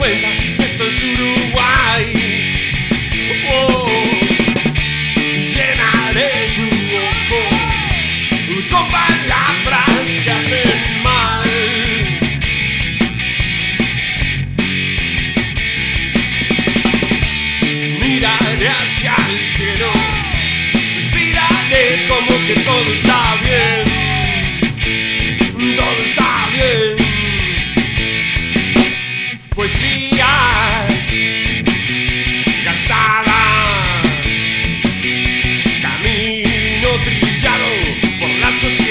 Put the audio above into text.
cuenta esto es Uruguay. Oh, llenaré tu ojo con palabras que hacen mal. Miraré hacia el cielo, suspiraré como que todo está bien. Trillado por la sociedad.